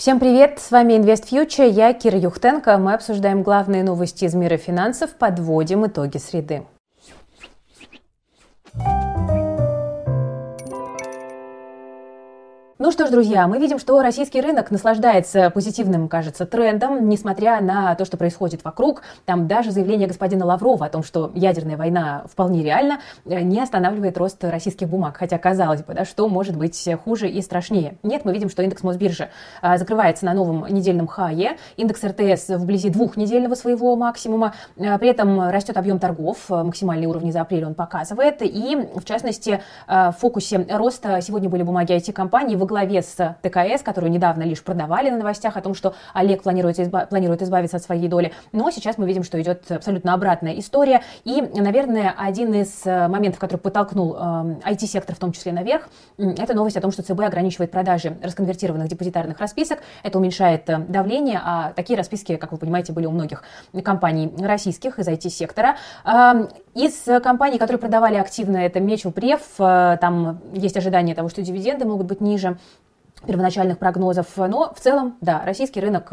Всем привет, с вами Invest Future, я Кира Юхтенко. Мы обсуждаем главные новости из мира финансов, подводим итоги среды. Ну что ж, друзья, мы видим, что российский рынок наслаждается позитивным, кажется, трендом, несмотря на то, что происходит вокруг. Там даже заявление господина Лаврова о том, что ядерная война вполне реальна, э, не останавливает рост российских бумаг. Хотя, казалось бы, да, что может быть хуже и страшнее. Нет, мы видим, что индекс Мосбиржи а, закрывается на новом недельном хае, индекс РТС вблизи двухнедельного своего максимума, а, при этом растет объем торгов, максимальные уровни за апрель он показывает, и, в частности, в фокусе роста сегодня были бумаги IT-компаний, главе с ТКС, которую недавно лишь продавали на новостях о том, что Олег планирует, изба- планирует избавиться от своей доли. Но сейчас мы видим, что идет абсолютно обратная история. И, наверное, один из э, моментов, который подтолкнул IT-сектор в том числе наверх, это новость о том, что ЦБ ограничивает продажи расконвертированных депозитарных расписок. Это уменьшает э, давление, а такие расписки, как вы понимаете, были у многих компаний российских из IT-сектора. Из компаний, которые продавали активно, это Мечел Прев, там есть ожидание того, что дивиденды могут быть ниже первоначальных прогнозов. Но в целом, да, российский рынок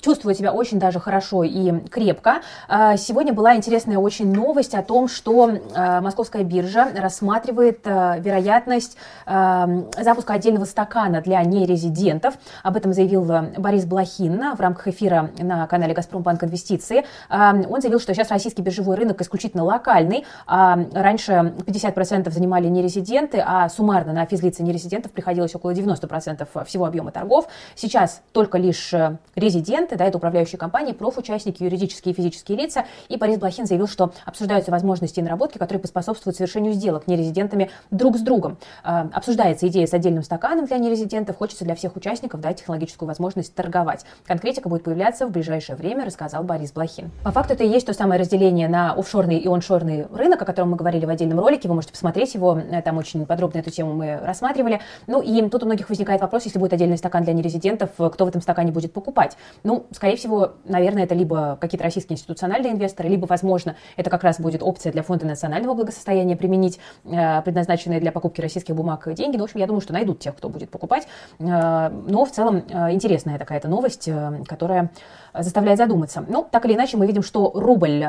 э, чувствует себя очень даже хорошо и крепко. А, сегодня была интересная очень новость о том, что а, Московская биржа рассматривает а, вероятность запуска отдельного стакана для нерезидентов. Об этом заявил Борис Блохин в рамках эфира на канале «Газпромбанк Инвестиции». Он заявил, что сейчас российский биржевой рынок исключительно локальный. Раньше 50% занимали нерезиденты, а суммарно на физлицы нерезидентов приходилось около 90% всего объема торгов. Сейчас только лишь резиденты клиенты, да, это управляющие компании, профучастники, юридические и физические лица. И Борис Блохин заявил, что обсуждаются возможности и наработки, которые поспособствуют совершению сделок нерезидентами друг с другом. Э, обсуждается идея с отдельным стаканом для нерезидентов. Хочется для всех участников дать технологическую возможность торговать. Конкретика будет появляться в ближайшее время, рассказал Борис Блохин. По факту это и есть то самое разделение на офшорный и оншорный рынок, о котором мы говорили в отдельном ролике. Вы можете посмотреть его. Э, там очень подробно эту тему мы рассматривали. Ну и тут у многих возникает вопрос, если будет отдельный стакан для нерезидентов, э, кто в этом стакане будет покупать? Ну, скорее всего, наверное, это либо какие-то российские институциональные инвесторы, либо, возможно, это как раз будет опция для фонда национального благосостояния применить э, предназначенные для покупки российских бумаг деньги. Ну, в общем, я думаю, что найдут тех, кто будет покупать. Э, но в целом э, интересная такая-то новость, которая заставляет задуматься. Ну, так или иначе, мы видим, что рубль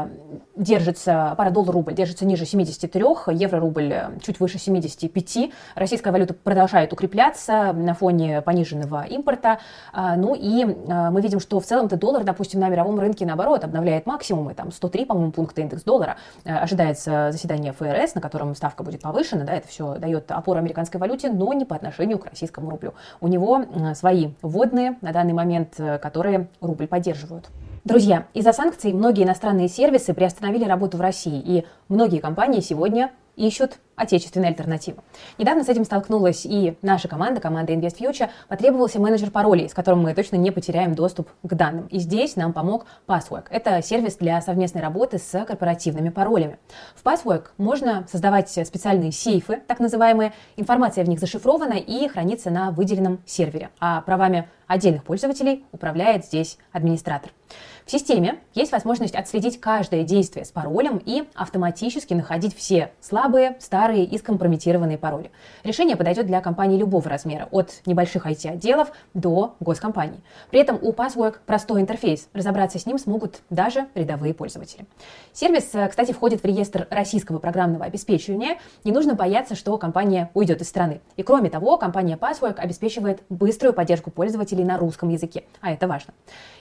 держится, пара доллар-рубль держится ниже 73, евро-рубль чуть выше 75. Российская валюта продолжает укрепляться на фоне пониженного импорта. А, ну и мы видим, что в целом-то доллар, допустим, на мировом рынке, наоборот, обновляет максимумы. Там 103, по-моему, пункта индекс доллара. Ожидается заседание ФРС, на котором ставка будет повышена. Да, это все дает опору американской валюте, но не по отношению к российскому рублю. У него свои вводные на данный момент, которые рубль поддерживает поддерживают. Друзья, из-за санкций многие иностранные сервисы приостановили работу в России, и многие компании сегодня ищут отечественные альтернативы. Недавно с этим столкнулась и наша команда, команда Invest Future. Потребовался менеджер паролей, с которым мы точно не потеряем доступ к данным. И здесь нам помог Passwork. Это сервис для совместной работы с корпоративными паролями. В Passwork можно создавать специальные сейфы, так называемые. Информация в них зашифрована и хранится на выделенном сервере. А правами отдельных пользователей управляет здесь администратор. В системе есть возможность отследить каждое действие с паролем и автоматически находить все слабые, старые и скомпрометированные пароли. Решение подойдет для компаний любого размера, от небольших IT-отделов до госкомпаний. При этом у Passwork простой интерфейс, разобраться с ним смогут даже рядовые пользователи. Сервис, э, кстати, входит в реестр российского программного обеспечения. Не нужно бояться, что компания уйдет из страны. И кроме того, компания Passwork обеспечивает быструю поддержку пользователей на русском языке, а это важно.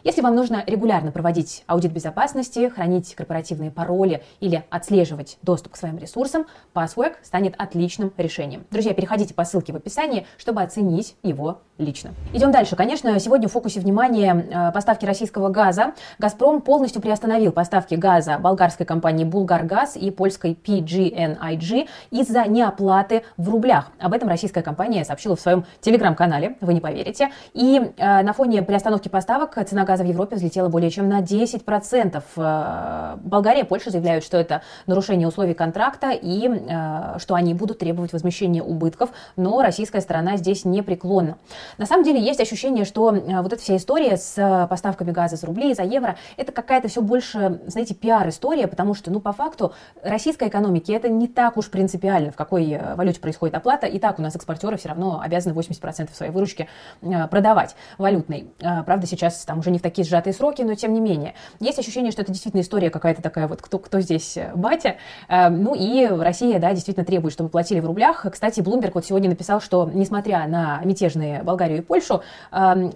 Если вам нужно регулярно регулярно проводить аудит безопасности, хранить корпоративные пароли или отслеживать доступ к своим ресурсам, Passwork станет отличным решением. Друзья, переходите по ссылке в описании, чтобы оценить его лично. Идем дальше. Конечно, сегодня в фокусе внимания э, поставки российского газа. «Газпром» полностью приостановил поставки газа болгарской компании «Булгаргаз» и польской PGNIG из-за неоплаты в рублях. Об этом российская компания сообщила в своем телеграм-канале, вы не поверите. И э, на фоне приостановки поставок цена газа в Европе взлетела более чем на 10%. Э, Болгария и Польша заявляют, что это нарушение условий контракта и э, что они будут требовать возмещения убытков, но российская сторона здесь непреклонна. На самом деле есть ощущение, что э, вот эта вся история с поставками газа за рубли, за евро, это какая-то все больше, знаете, пиар-история, потому что, ну, по факту, российской экономике это не так уж принципиально, в какой валюте происходит оплата, и так у нас экспортеры все равно обязаны 80% своей выручки продавать. валютный. Правда, сейчас там уже не в такие сжатые сроки, но тем не менее. Есть ощущение, что это действительно история какая-то такая вот, кто, кто здесь батя. Ну и Россия, да, действительно требует, чтобы платили в рублях. Кстати, Bloomberg вот сегодня написал, что несмотря на мятежные Болгарию и Польшу,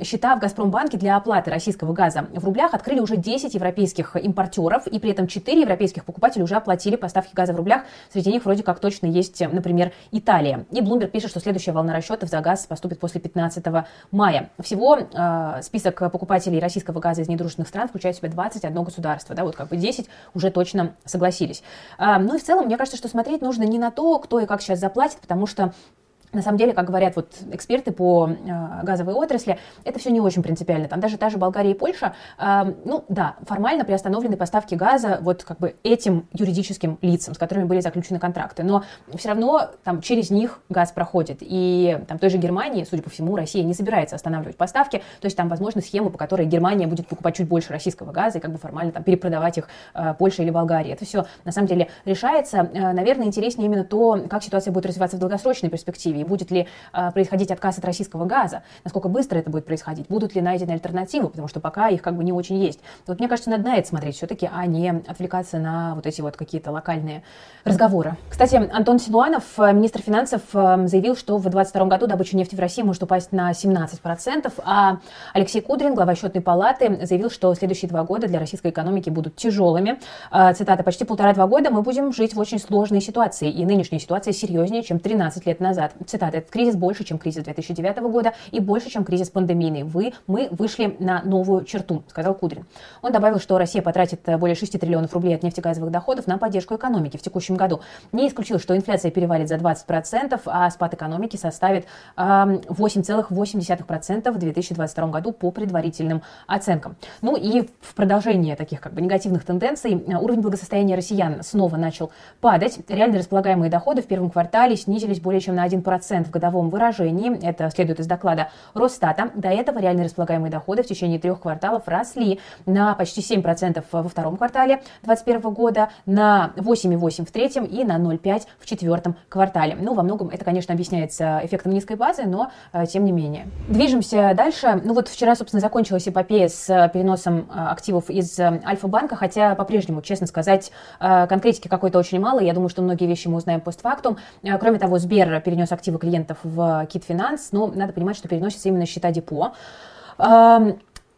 счета в Газпромбанке для оплаты российского газа в рублях открыли уже 10 европейских импортеров, и при этом 4 европейских покупателя уже оплатили поставки газа в рублях. Среди них вроде как точно есть, например, Италия. И Bloomberg пишет, что следующая волна расчетов за газ поступит после 15 мая. Всего э, список покупателей российского газа из недружественных стран включает в себя 21 государство. Да, вот как бы 10 уже точно согласились. Э, ну и в целом, мне кажется, что смотреть нужно не на то, кто и как сейчас заплатит, потому что на самом деле, как говорят вот эксперты по э, газовой отрасли, это все не очень принципиально. Там даже та же Болгария и Польша, э, ну да, формально приостановлены поставки газа вот как бы этим юридическим лицам, с которыми были заключены контракты. Но все равно там через них газ проходит. И там той же Германии, судя по всему, Россия не собирается останавливать поставки. То есть там возможны схемы, по которой Германия будет покупать чуть больше российского газа и как бы формально там перепродавать их э, Польше или Болгарии. Это все на самом деле решается. Э, наверное, интереснее именно то, как ситуация будет развиваться в долгосрочной перспективе будет ли э, происходить отказ от российского газа, насколько быстро это будет происходить, будут ли найдены альтернативы, потому что пока их как бы не очень есть. Вот мне кажется, надо на это смотреть все-таки, а не отвлекаться на вот эти вот какие-то локальные разговоры. Кстати, Антон Силуанов, э, министр финансов, э, заявил, что в 2022 году добыча нефти в России может упасть на 17%, а Алексей Кудрин, глава счетной палаты, заявил, что следующие два года для российской экономики будут тяжелыми. Цитата, почти полтора-два года мы будем жить в очень сложной ситуации, и нынешняя ситуация серьезнее, чем 13 лет назад цитата, этот кризис больше, чем кризис 2009 года и больше, чем кризис пандемийный. Вы, мы вышли на новую черту, сказал Кудрин. Он добавил, что Россия потратит э, более 6 триллионов рублей от нефтегазовых доходов на поддержку экономики в текущем году. Не исключил, что инфляция перевалит за 20%, а спад экономики составит 8,8% в 2022 году по предварительным оценкам. Ну и в продолжение таких как бы негативных тенденций э, уровень благосостояния россиян снова начал падать. Реально располагаемые доходы в первом квартале снизились более чем на 1% в годовом выражении. Это следует из доклада Росстата. До этого реальные располагаемые доходы в течение трех кварталов росли на почти 7% во втором квартале 2021 года, на 8,8% в третьем и на 0,5% в четвертом квартале. Ну, во многом это, конечно, объясняется эффектом низкой базы, но э, тем не менее. Движемся дальше. Ну вот вчера, собственно, закончилась эпопея с э, переносом э, активов из Альфа-банка, хотя по-прежнему, честно сказать, конкретики какой-то очень мало. Я думаю, что многие вещи мы узнаем постфактум. Кроме того, Сбер перенес активы активы клиентов в Китфинанс, но надо понимать, что переносится именно счета депо.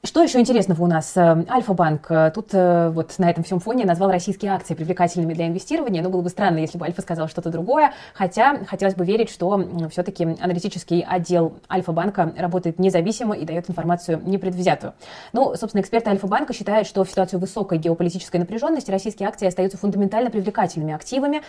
Что еще интересного у нас? Э, Альфа-банк э, тут э, вот на этом всем фоне назвал российские акции привлекательными для инвестирования. Но было бы странно, если бы Альфа сказал что-то другое. Хотя хотелось бы верить, что все-таки аналитический отдел Альфа-банка работает независимо и дает информацию непредвзятую. Ну, собственно, эксперты Альфа-банка считают, что в ситуацию высокой геополитической напряженности российские акции остаются фундаментально привлекательными активами.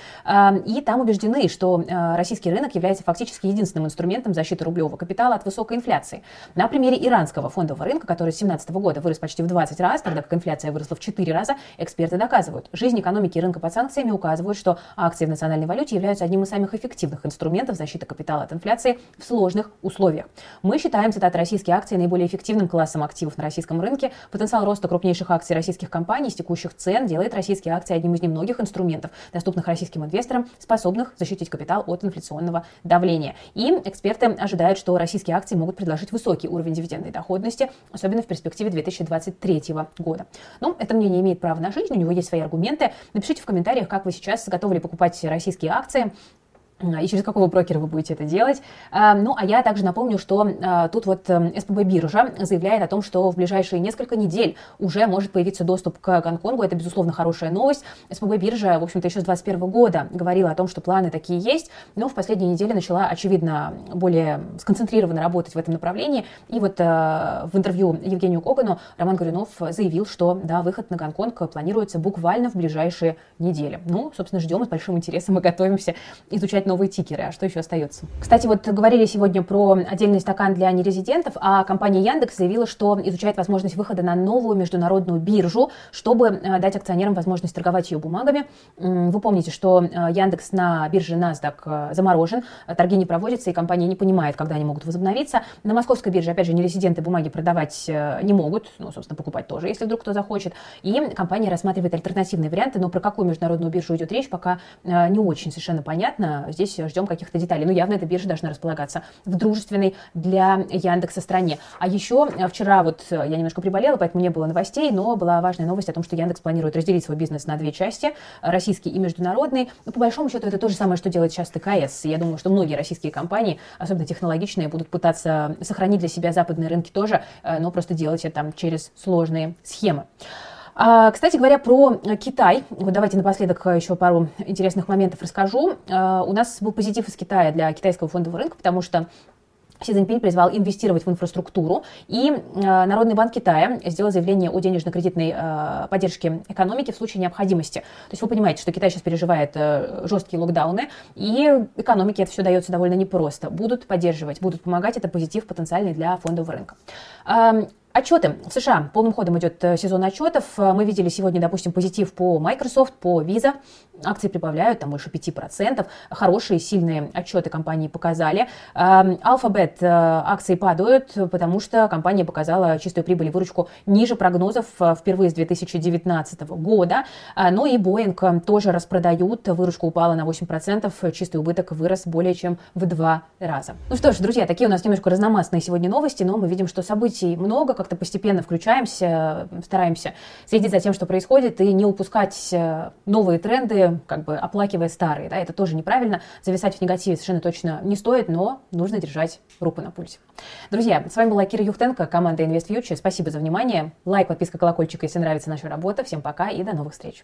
И там убеждены, что российский рынок является фактически единственным инструментом защиты рублевого капитала от высокой инфляции. На примере иранского фондового рынка, который 2017 года вырос почти в 20 раз, тогда как инфляция выросла в 4 раза, эксперты доказывают. Жизнь экономики и рынка под санкциями указывают, что акции в национальной валюте являются одним из самых эффективных инструментов защиты капитала от инфляции в сложных условиях. Мы считаем, цитата, российские акции наиболее эффективным классом активов на российском рынке. Потенциал роста крупнейших акций российских компаний с текущих цен делает российские акции одним из немногих инструментов, доступных российским инвесторам, способных защитить капитал от инфляционного давления. И эксперты ожидают, что российские акции могут предложить высокий уровень дивидендной доходности, особенно в перспективе 2023 года. Но это мнение имеет право на жизнь, у него есть свои аргументы. Напишите в комментариях, как вы сейчас готовы покупать российские акции, и через какого брокера вы будете это делать. А, ну, а я также напомню, что а, тут вот эм, СПБ биржа заявляет о том, что в ближайшие несколько недель уже может появиться доступ к Гонконгу. Это, безусловно, хорошая новость. СПБ биржа, в общем-то, еще с 2021 года говорила о том, что планы такие есть, но в последние недели начала, очевидно, более сконцентрированно работать в этом направлении. И вот э, в интервью Евгению Когану Роман Горюнов заявил, что, да, выход на Гонконг планируется буквально в ближайшие недели. Ну, собственно, ждем с большим интересом и готовимся изучать новые тикеры. А что еще остается? Кстати, вот говорили сегодня про отдельный стакан для нерезидентов, а компания Яндекс заявила, что изучает возможность выхода на новую международную биржу, чтобы э, дать акционерам возможность торговать ее бумагами. Вы помните, что э, Яндекс на бирже NASDAQ э, заморожен, торги не проводятся, и компания не понимает, когда они могут возобновиться. На московской бирже, опять же, нерезиденты бумаги продавать не могут, ну, собственно, покупать тоже, если вдруг кто захочет. И компания рассматривает альтернативные варианты, но про какую международную биржу идет речь, пока не очень совершенно понятно здесь ждем каких-то деталей. Ну, явно эта биржа должна располагаться в дружественной для Яндекса стране. А еще вчера вот я немножко приболела, поэтому не было новостей, но была важная новость о том, что Яндекс планирует разделить свой бизнес на две части, российский и международный. Но по большому счету это то же самое, что делает сейчас ТКС. Я думаю, что многие российские компании, особенно технологичные, будут пытаться сохранить для себя западные рынки тоже, но просто делать это там через сложные схемы. А, кстати говоря, про Китай. Вот давайте напоследок еще пару интересных моментов расскажу. А, у нас был позитив из Китая для китайского фондового рынка, потому что Си Цзиньпинь призвал инвестировать в инфраструктуру, и э, Народный банк Китая сделал заявление о денежно-кредитной э, поддержке экономики в случае необходимости. То есть вы понимаете, что Китай сейчас переживает э, жесткие локдауны, и экономике это все дается довольно непросто. Будут поддерживать, будут помогать, это позитив потенциальный для фондового рынка. Отчеты. В США полным ходом идет э, сезон отчетов. Э, мы видели сегодня, допустим, позитив по Microsoft, по Visa. Акции прибавляют, там больше 5%. Хорошие, сильные отчеты компании показали. Эм, Alphabet э, акции падают, потому что компания показала чистую прибыль и выручку ниже прогнозов впервые с 2019 года. Ну и Boeing тоже распродают. Выручка упала на 8%, чистый убыток вырос более чем в два раза. Ну что ж, друзья, такие у нас немножко разномастные сегодня новости, но мы видим, что событий много, как как-то постепенно включаемся, стараемся следить за тем, что происходит, и не упускать э, новые тренды, как бы оплакивая старые. Да, это тоже неправильно. Зависать в негативе совершенно точно не стоит, но нужно держать руку на пульсе. Друзья, с вами была Кира Юхтенко, команда InvestFuture. Спасибо за внимание. Лайк, подписка, колокольчик, если нравится наша работа. Всем пока и до новых встреч.